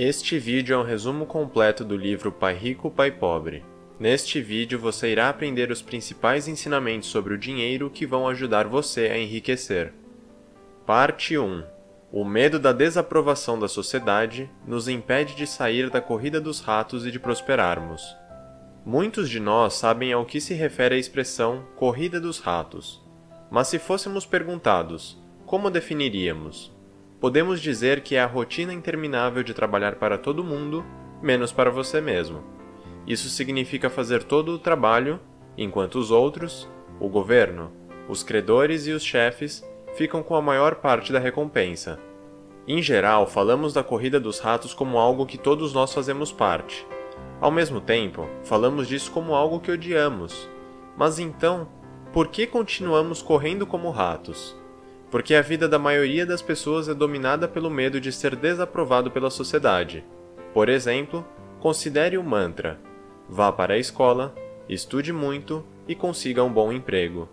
Este vídeo é um resumo completo do livro Pai Rico, Pai Pobre. Neste vídeo você irá aprender os principais ensinamentos sobre o dinheiro que vão ajudar você a enriquecer. Parte 1 O medo da desaprovação da sociedade nos impede de sair da corrida dos ratos e de prosperarmos. Muitos de nós sabem ao que se refere a expressão corrida dos ratos. Mas se fôssemos perguntados, como definiríamos? Podemos dizer que é a rotina interminável de trabalhar para todo mundo, menos para você mesmo. Isso significa fazer todo o trabalho, enquanto os outros, o governo, os credores e os chefes ficam com a maior parte da recompensa. Em geral, falamos da corrida dos ratos como algo que todos nós fazemos parte. Ao mesmo tempo, falamos disso como algo que odiamos. Mas então, por que continuamos correndo como ratos? Porque a vida da maioria das pessoas é dominada pelo medo de ser desaprovado pela sociedade. Por exemplo, considere o mantra: vá para a escola, estude muito e consiga um bom emprego.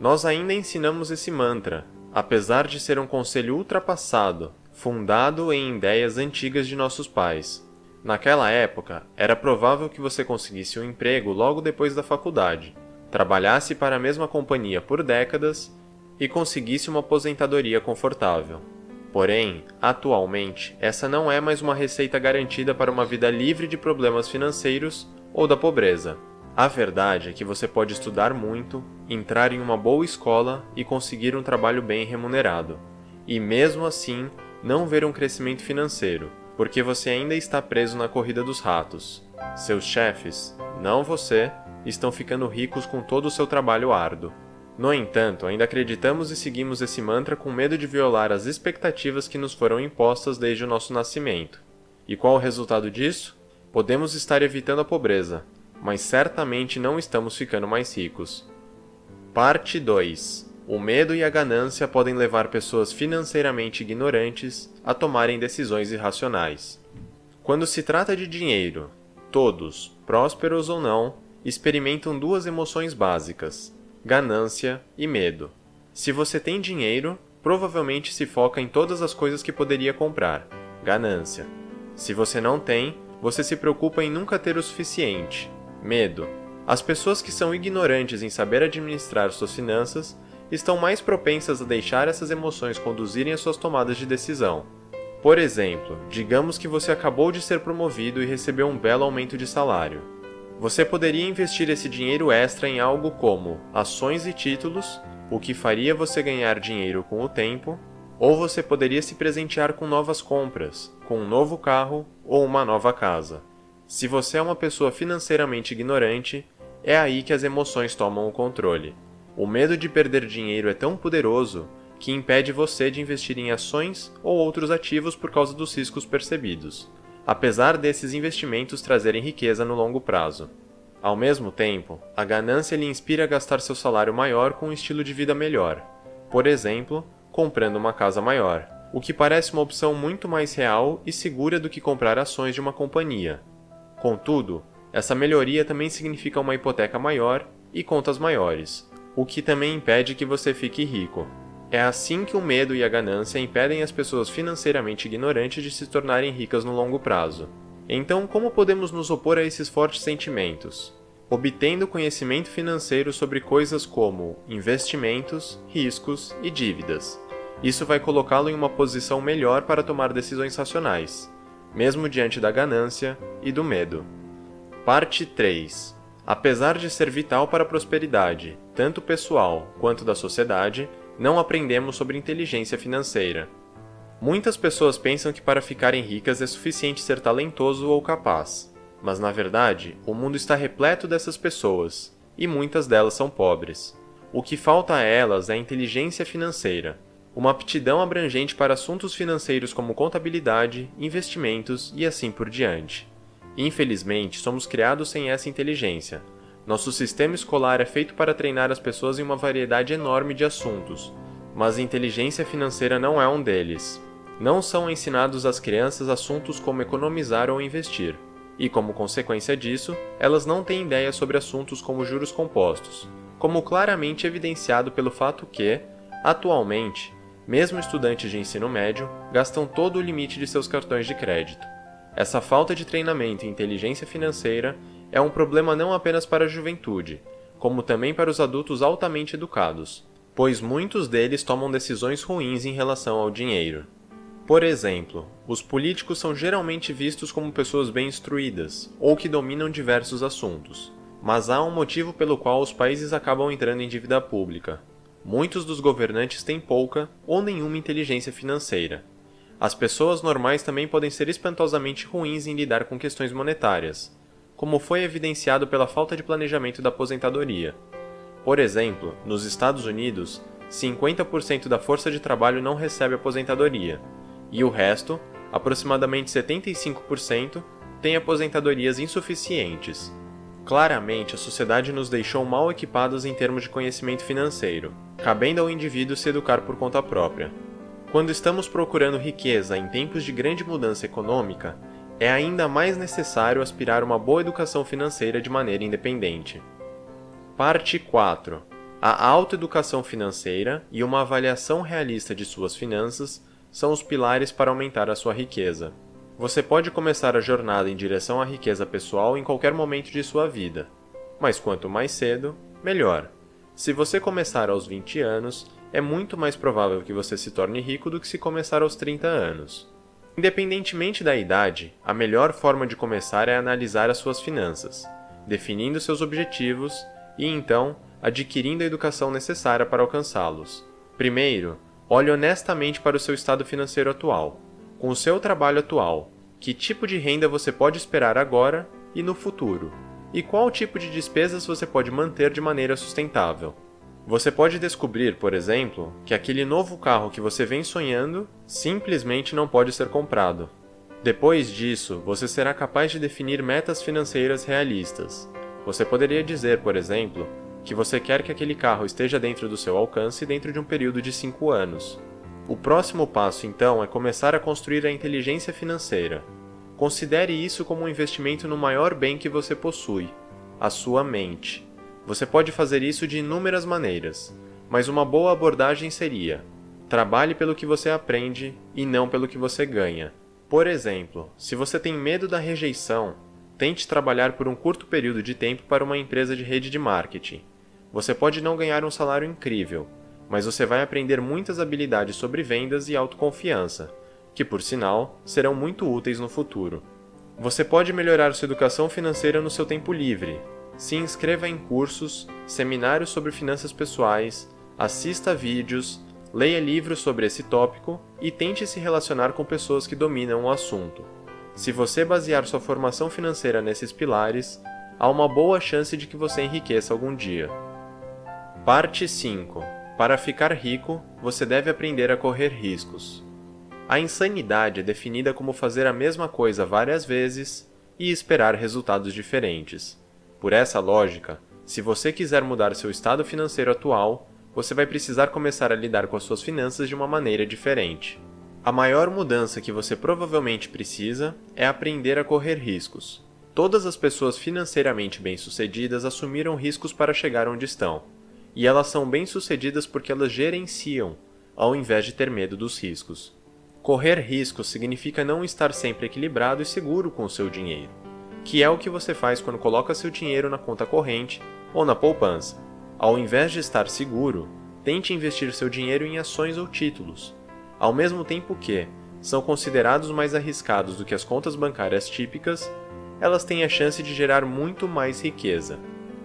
Nós ainda ensinamos esse mantra, apesar de ser um conselho ultrapassado, fundado em ideias antigas de nossos pais. Naquela época, era provável que você conseguisse um emprego logo depois da faculdade, trabalhasse para a mesma companhia por décadas e conseguisse uma aposentadoria confortável. Porém, atualmente, essa não é mais uma receita garantida para uma vida livre de problemas financeiros ou da pobreza. A verdade é que você pode estudar muito, entrar em uma boa escola e conseguir um trabalho bem remunerado, e mesmo assim não ver um crescimento financeiro, porque você ainda está preso na corrida dos ratos. Seus chefes, não você, estão ficando ricos com todo o seu trabalho árduo. No entanto, ainda acreditamos e seguimos esse mantra com medo de violar as expectativas que nos foram impostas desde o nosso nascimento. E qual o resultado disso? Podemos estar evitando a pobreza, mas certamente não estamos ficando mais ricos. Parte 2 O medo e a ganância podem levar pessoas financeiramente ignorantes a tomarem decisões irracionais. Quando se trata de dinheiro, todos, prósperos ou não, experimentam duas emoções básicas: ganância e medo. Se você tem dinheiro, provavelmente se foca em todas as coisas que poderia comprar. Ganância. Se você não tem, você se preocupa em nunca ter o suficiente. Medo. As pessoas que são ignorantes em saber administrar suas finanças estão mais propensas a deixar essas emoções conduzirem as suas tomadas de decisão. Por exemplo, digamos que você acabou de ser promovido e recebeu um belo aumento de salário. Você poderia investir esse dinheiro extra em algo como ações e títulos, o que faria você ganhar dinheiro com o tempo, ou você poderia se presentear com novas compras, com um novo carro ou uma nova casa. Se você é uma pessoa financeiramente ignorante, é aí que as emoções tomam o controle. O medo de perder dinheiro é tão poderoso que impede você de investir em ações ou outros ativos por causa dos riscos percebidos apesar desses investimentos trazerem riqueza no longo prazo. Ao mesmo tempo, a ganância lhe inspira a gastar seu salário maior com um estilo de vida melhor, por exemplo, comprando uma casa maior, o que parece uma opção muito mais real e segura do que comprar ações de uma companhia. Contudo, essa melhoria também significa uma hipoteca maior e contas maiores, o que também impede que você fique rico. É assim que o medo e a ganância impedem as pessoas financeiramente ignorantes de se tornarem ricas no longo prazo. Então, como podemos nos opor a esses fortes sentimentos? Obtendo conhecimento financeiro sobre coisas como investimentos, riscos e dívidas. Isso vai colocá-lo em uma posição melhor para tomar decisões racionais, mesmo diante da ganância e do medo. Parte 3 Apesar de ser vital para a prosperidade, tanto pessoal quanto da sociedade, não aprendemos sobre inteligência financeira. Muitas pessoas pensam que para ficarem ricas é suficiente ser talentoso ou capaz, mas na verdade o mundo está repleto dessas pessoas, e muitas delas são pobres. O que falta a elas é a inteligência financeira, uma aptidão abrangente para assuntos financeiros como contabilidade, investimentos e assim por diante. Infelizmente, somos criados sem essa inteligência, nosso sistema escolar é feito para treinar as pessoas em uma variedade enorme de assuntos, mas inteligência financeira não é um deles. Não são ensinados às crianças assuntos como economizar ou investir, e como consequência disso, elas não têm ideia sobre assuntos como juros compostos, como claramente evidenciado pelo fato que, atualmente, mesmo estudantes de ensino médio gastam todo o limite de seus cartões de crédito. Essa falta de treinamento em inteligência financeira é um problema não apenas para a juventude, como também para os adultos altamente educados, pois muitos deles tomam decisões ruins em relação ao dinheiro. Por exemplo, os políticos são geralmente vistos como pessoas bem instruídas ou que dominam diversos assuntos, mas há um motivo pelo qual os países acabam entrando em dívida pública. Muitos dos governantes têm pouca ou nenhuma inteligência financeira. As pessoas normais também podem ser espantosamente ruins em lidar com questões monetárias, como foi evidenciado pela falta de planejamento da aposentadoria. Por exemplo, nos Estados Unidos, 50% da força de trabalho não recebe aposentadoria, e o resto, aproximadamente 75%, tem aposentadorias insuficientes. Claramente, a sociedade nos deixou mal equipados em termos de conhecimento financeiro, cabendo ao indivíduo se educar por conta própria. Quando estamos procurando riqueza em tempos de grande mudança econômica, é ainda mais necessário aspirar uma boa educação financeira de maneira independente. Parte 4. A autoeducação financeira e uma avaliação realista de suas finanças são os pilares para aumentar a sua riqueza. Você pode começar a jornada em direção à riqueza pessoal em qualquer momento de sua vida, mas quanto mais cedo, melhor. Se você começar aos 20 anos, é muito mais provável que você se torne rico do que se começar aos 30 anos. Independentemente da idade, a melhor forma de começar é analisar as suas finanças, definindo seus objetivos e então adquirindo a educação necessária para alcançá-los. Primeiro, Olhe honestamente para o seu estado financeiro atual. Com o seu trabalho atual, que tipo de renda você pode esperar agora e no futuro? E qual tipo de despesas você pode manter de maneira sustentável? Você pode descobrir, por exemplo, que aquele novo carro que você vem sonhando simplesmente não pode ser comprado. Depois disso, você será capaz de definir metas financeiras realistas. Você poderia dizer, por exemplo, que você quer que aquele carro esteja dentro do seu alcance dentro de um período de 5 anos. O próximo passo, então, é começar a construir a inteligência financeira. Considere isso como um investimento no maior bem que você possui, a sua mente. Você pode fazer isso de inúmeras maneiras, mas uma boa abordagem seria: trabalhe pelo que você aprende e não pelo que você ganha. Por exemplo, se você tem medo da rejeição, tente trabalhar por um curto período de tempo para uma empresa de rede de marketing. Você pode não ganhar um salário incrível, mas você vai aprender muitas habilidades sobre vendas e autoconfiança, que, por sinal, serão muito úteis no futuro. Você pode melhorar sua educação financeira no seu tempo livre. Se inscreva em cursos, seminários sobre finanças pessoais, assista vídeos, leia livros sobre esse tópico e tente se relacionar com pessoas que dominam o assunto. Se você basear sua formação financeira nesses pilares, há uma boa chance de que você enriqueça algum dia. Parte 5 Para ficar rico, você deve aprender a correr riscos. A insanidade é definida como fazer a mesma coisa várias vezes e esperar resultados diferentes. Por essa lógica, se você quiser mudar seu estado financeiro atual, você vai precisar começar a lidar com as suas finanças de uma maneira diferente. A maior mudança que você provavelmente precisa é aprender a correr riscos. Todas as pessoas financeiramente bem-sucedidas assumiram riscos para chegar onde estão e elas são bem-sucedidas porque elas gerenciam, ao invés de ter medo dos riscos. Correr riscos significa não estar sempre equilibrado e seguro com o seu dinheiro, que é o que você faz quando coloca seu dinheiro na conta corrente ou na poupança. Ao invés de estar seguro, tente investir seu dinheiro em ações ou títulos, ao mesmo tempo que são considerados mais arriscados do que as contas bancárias típicas, elas têm a chance de gerar muito mais riqueza.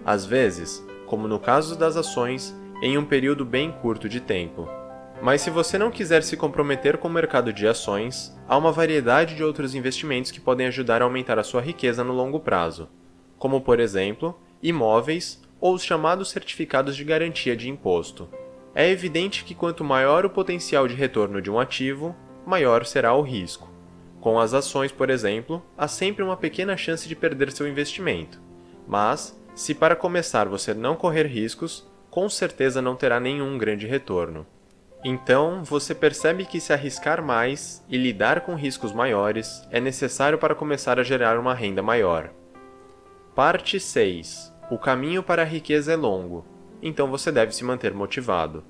Às vezes, como no caso das ações, em um período bem curto de tempo. Mas se você não quiser se comprometer com o mercado de ações, há uma variedade de outros investimentos que podem ajudar a aumentar a sua riqueza no longo prazo, como por exemplo, imóveis ou os chamados certificados de garantia de imposto. É evidente que quanto maior o potencial de retorno de um ativo, maior será o risco. Com as ações, por exemplo, há sempre uma pequena chance de perder seu investimento, mas se para começar você não correr riscos, com certeza não terá nenhum grande retorno. Então, você percebe que se arriscar mais e lidar com riscos maiores é necessário para começar a gerar uma renda maior. Parte 6. O caminho para a riqueza é longo, então você deve se manter motivado.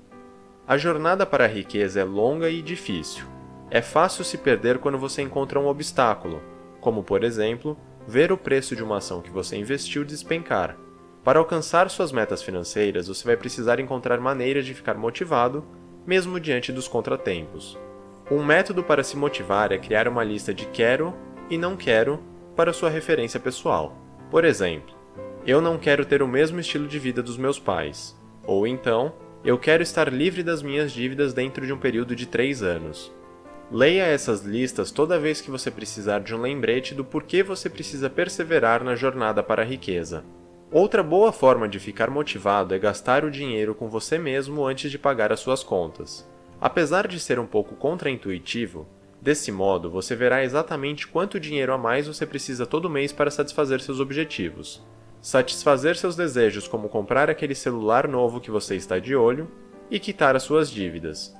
A jornada para a riqueza é longa e difícil. É fácil se perder quando você encontra um obstáculo, como por exemplo, ver o preço de uma ação que você investiu despencar. Para alcançar suas metas financeiras, você vai precisar encontrar maneiras de ficar motivado, mesmo diante dos contratempos. Um método para se motivar é criar uma lista de quero e não quero para sua referência pessoal. Por exemplo, eu não quero ter o mesmo estilo de vida dos meus pais. Ou então, eu quero estar livre das minhas dívidas dentro de um período de 3 anos. Leia essas listas toda vez que você precisar de um lembrete do porquê você precisa perseverar na jornada para a riqueza. Outra boa forma de ficar motivado é gastar o dinheiro com você mesmo antes de pagar as suas contas. Apesar de ser um pouco contraintuitivo, desse modo você verá exatamente quanto dinheiro a mais você precisa todo mês para satisfazer seus objetivos. Satisfazer seus desejos, como comprar aquele celular novo que você está de olho, e quitar as suas dívidas.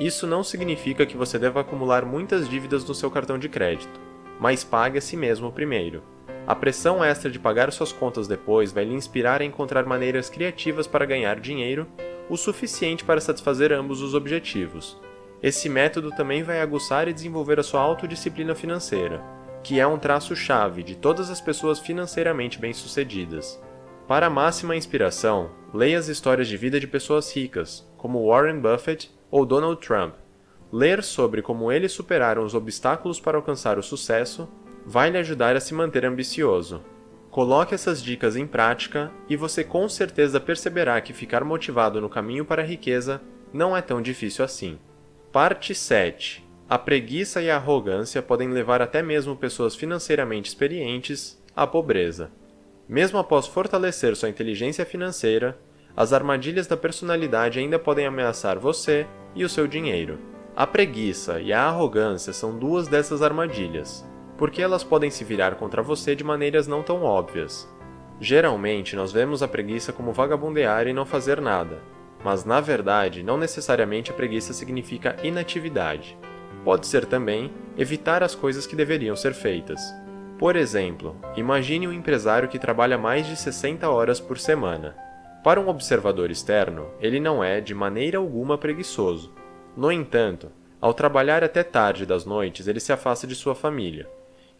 Isso não significa que você deva acumular muitas dívidas no seu cartão de crédito, mas pague a si mesmo primeiro. A pressão extra de pagar suas contas depois vai lhe inspirar a encontrar maneiras criativas para ganhar dinheiro, o suficiente para satisfazer ambos os objetivos. Esse método também vai aguçar e desenvolver a sua autodisciplina financeira, que é um traço-chave de todas as pessoas financeiramente bem-sucedidas. Para máxima inspiração, leia as histórias de vida de pessoas ricas, como Warren Buffett ou Donald Trump. Ler sobre como eles superaram os obstáculos para alcançar o sucesso vai lhe ajudar a se manter ambicioso. Coloque essas dicas em prática e você com certeza perceberá que ficar motivado no caminho para a riqueza não é tão difícil assim. Parte 7. A preguiça e a arrogância podem levar até mesmo pessoas financeiramente experientes à pobreza. Mesmo após fortalecer sua inteligência financeira, as armadilhas da personalidade ainda podem ameaçar você e o seu dinheiro. A preguiça e a arrogância são duas dessas armadilhas, porque elas podem se virar contra você de maneiras não tão óbvias. Geralmente, nós vemos a preguiça como vagabundear e não fazer nada, mas na verdade, não necessariamente a preguiça significa inatividade. Pode ser também evitar as coisas que deveriam ser feitas. Por exemplo, imagine um empresário que trabalha mais de 60 horas por semana para um observador externo, ele não é, de maneira alguma, preguiçoso. No entanto, ao trabalhar até tarde das noites, ele se afasta de sua família.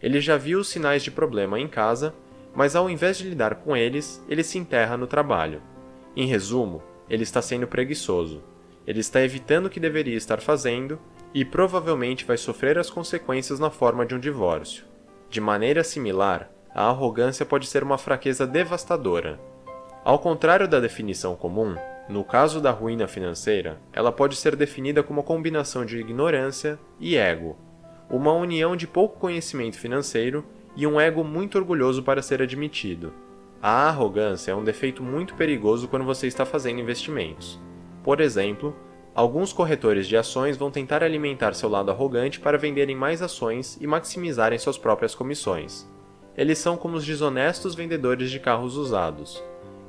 Ele já viu os sinais de problema em casa, mas ao invés de lidar com eles, ele se enterra no trabalho. Em resumo, ele está sendo preguiçoso. Ele está evitando o que deveria estar fazendo e provavelmente vai sofrer as consequências na forma de um divórcio. De maneira similar, a arrogância pode ser uma fraqueza devastadora. Ao contrário da definição comum, no caso da ruína financeira, ela pode ser definida como uma combinação de ignorância e ego, uma união de pouco conhecimento financeiro e um ego muito orgulhoso para ser admitido. A arrogância é um defeito muito perigoso quando você está fazendo investimentos. Por exemplo, alguns corretores de ações vão tentar alimentar seu lado arrogante para venderem mais ações e maximizarem suas próprias comissões. Eles são como os desonestos vendedores de carros usados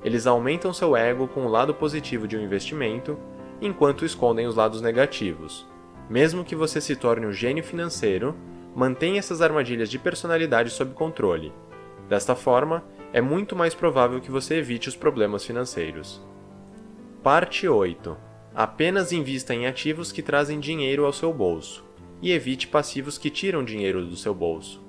eles aumentam seu ego com o lado positivo de um investimento, enquanto escondem os lados negativos. Mesmo que você se torne um gênio financeiro, mantenha essas armadilhas de personalidade sob controle. Desta forma, é muito mais provável que você evite os problemas financeiros. Parte 8. Apenas invista em ativos que trazem dinheiro ao seu bolso e evite passivos que tiram dinheiro do seu bolso.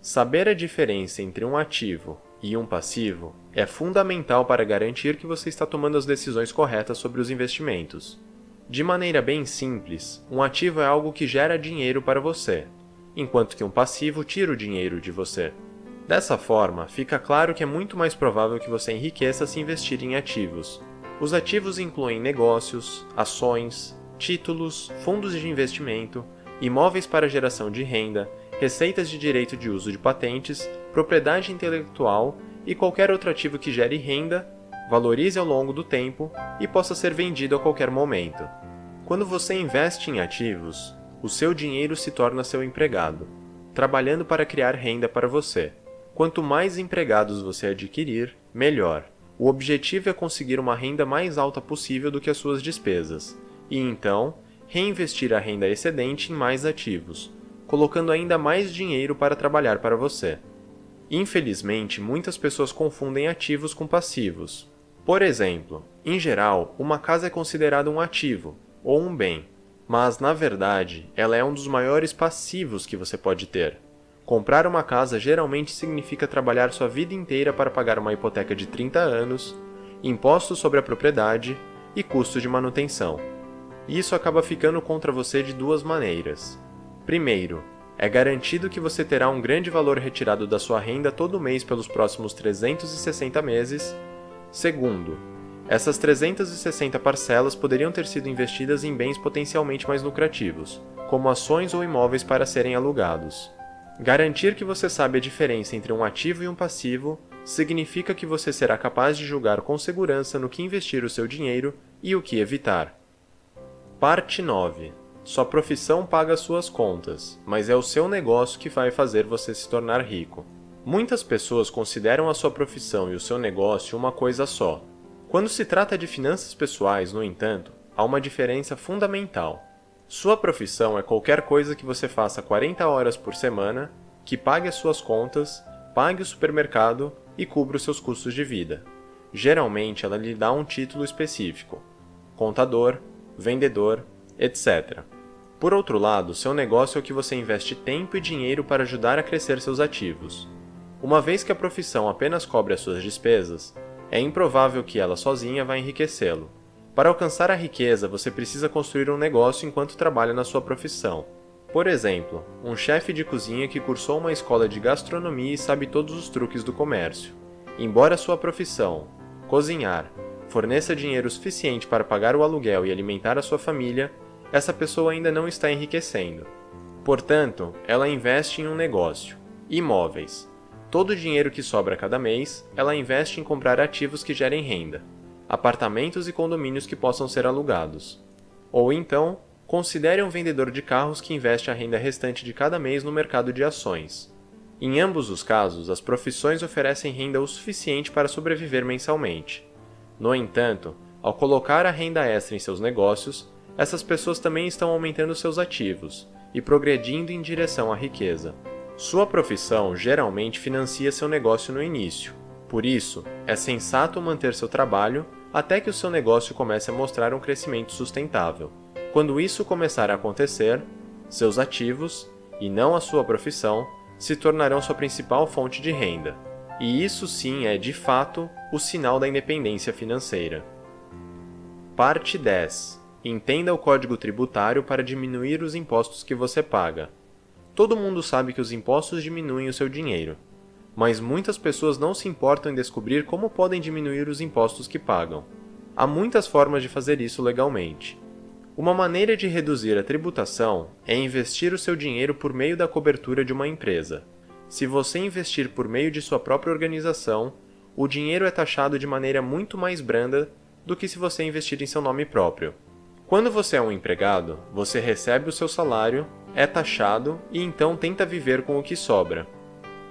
Saber a diferença entre um ativo e um passivo é fundamental para garantir que você está tomando as decisões corretas sobre os investimentos. De maneira bem simples, um ativo é algo que gera dinheiro para você, enquanto que um passivo tira o dinheiro de você. Dessa forma, fica claro que é muito mais provável que você enriqueça se investir em ativos. Os ativos incluem negócios, ações, títulos, fundos de investimento, imóveis para geração de renda, receitas de direito de uso de patentes, propriedade intelectual e qualquer outro ativo que gere renda, valorize ao longo do tempo e possa ser vendido a qualquer momento. Quando você investe em ativos, o seu dinheiro se torna seu empregado, trabalhando para criar renda para você. Quanto mais empregados você adquirir, melhor. O objetivo é conseguir uma renda mais alta possível do que as suas despesas, e então reinvestir a renda excedente em mais ativos, colocando ainda mais dinheiro para trabalhar para você. Infelizmente, muitas pessoas confundem ativos com passivos. Por exemplo, em geral, uma casa é considerada um ativo ou um bem, mas na verdade ela é um dos maiores passivos que você pode ter. Comprar uma casa geralmente significa trabalhar sua vida inteira para pagar uma hipoteca de 30 anos, impostos sobre a propriedade e custos de manutenção. Isso acaba ficando contra você de duas maneiras. Primeiro, é garantido que você terá um grande valor retirado da sua renda todo mês pelos próximos 360 meses. Segundo, essas 360 parcelas poderiam ter sido investidas em bens potencialmente mais lucrativos, como ações ou imóveis para serem alugados. Garantir que você sabe a diferença entre um ativo e um passivo significa que você será capaz de julgar com segurança no que investir o seu dinheiro e o que evitar. Parte 9 sua profissão paga suas contas, mas é o seu negócio que vai fazer você se tornar rico. Muitas pessoas consideram a sua profissão e o seu negócio uma coisa só. Quando se trata de finanças pessoais, no entanto, há uma diferença fundamental. Sua profissão é qualquer coisa que você faça 40 horas por semana, que pague as suas contas, pague o supermercado e cubra os seus custos de vida. Geralmente ela lhe dá um título específico: contador, vendedor, etc. Por outro lado, seu negócio é o que você investe tempo e dinheiro para ajudar a crescer seus ativos. Uma vez que a profissão apenas cobre as suas despesas, é improvável que ela sozinha vá enriquecê-lo. Para alcançar a riqueza, você precisa construir um negócio enquanto trabalha na sua profissão. Por exemplo, um chefe de cozinha que cursou uma escola de gastronomia e sabe todos os truques do comércio. Embora sua profissão, cozinhar, forneça dinheiro suficiente para pagar o aluguel e alimentar a sua família, essa pessoa ainda não está enriquecendo. Portanto, ela investe em um negócio, imóveis. Todo o dinheiro que sobra cada mês, ela investe em comprar ativos que gerem renda, apartamentos e condomínios que possam ser alugados. Ou então, considere um vendedor de carros que investe a renda restante de cada mês no mercado de ações. Em ambos os casos, as profissões oferecem renda o suficiente para sobreviver mensalmente. No entanto, ao colocar a renda extra em seus negócios, essas pessoas também estão aumentando seus ativos e progredindo em direção à riqueza. Sua profissão geralmente financia seu negócio no início, por isso, é sensato manter seu trabalho até que o seu negócio comece a mostrar um crescimento sustentável. Quando isso começar a acontecer, seus ativos, e não a sua profissão, se tornarão sua principal fonte de renda. E isso sim é, de fato, o sinal da independência financeira. Parte 10 Entenda o código tributário para diminuir os impostos que você paga. Todo mundo sabe que os impostos diminuem o seu dinheiro, mas muitas pessoas não se importam em descobrir como podem diminuir os impostos que pagam. Há muitas formas de fazer isso legalmente. Uma maneira de reduzir a tributação é investir o seu dinheiro por meio da cobertura de uma empresa. Se você investir por meio de sua própria organização, o dinheiro é taxado de maneira muito mais branda do que se você investir em seu nome próprio. Quando você é um empregado, você recebe o seu salário, é taxado e então tenta viver com o que sobra.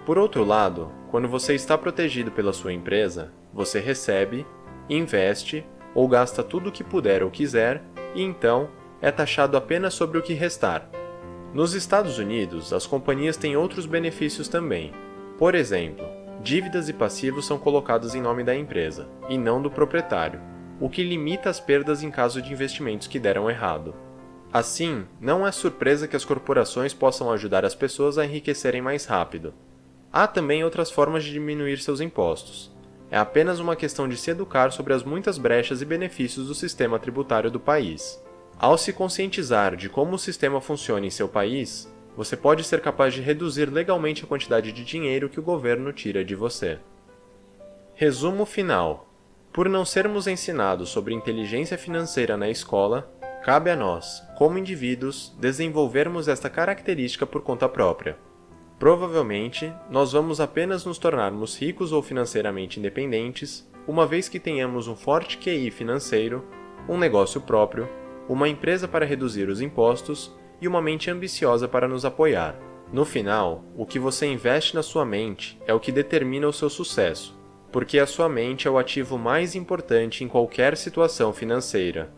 Por outro lado, quando você está protegido pela sua empresa, você recebe, investe ou gasta tudo o que puder ou quiser e então é taxado apenas sobre o que restar. Nos Estados Unidos, as companhias têm outros benefícios também. Por exemplo, dívidas e passivos são colocados em nome da empresa e não do proprietário o que limita as perdas em caso de investimentos que deram errado. Assim, não é surpresa que as corporações possam ajudar as pessoas a enriquecerem mais rápido. Há também outras formas de diminuir seus impostos. É apenas uma questão de se educar sobre as muitas brechas e benefícios do sistema tributário do país. Ao se conscientizar de como o sistema funciona em seu país, você pode ser capaz de reduzir legalmente a quantidade de dinheiro que o governo tira de você. Resumo final: por não sermos ensinados sobre inteligência financeira na escola, cabe a nós, como indivíduos, desenvolvermos esta característica por conta própria. Provavelmente, nós vamos apenas nos tornarmos ricos ou financeiramente independentes uma vez que tenhamos um forte QI financeiro, um negócio próprio, uma empresa para reduzir os impostos e uma mente ambiciosa para nos apoiar. No final, o que você investe na sua mente é o que determina o seu sucesso porque a sua mente é o ativo mais importante em qualquer situação financeira.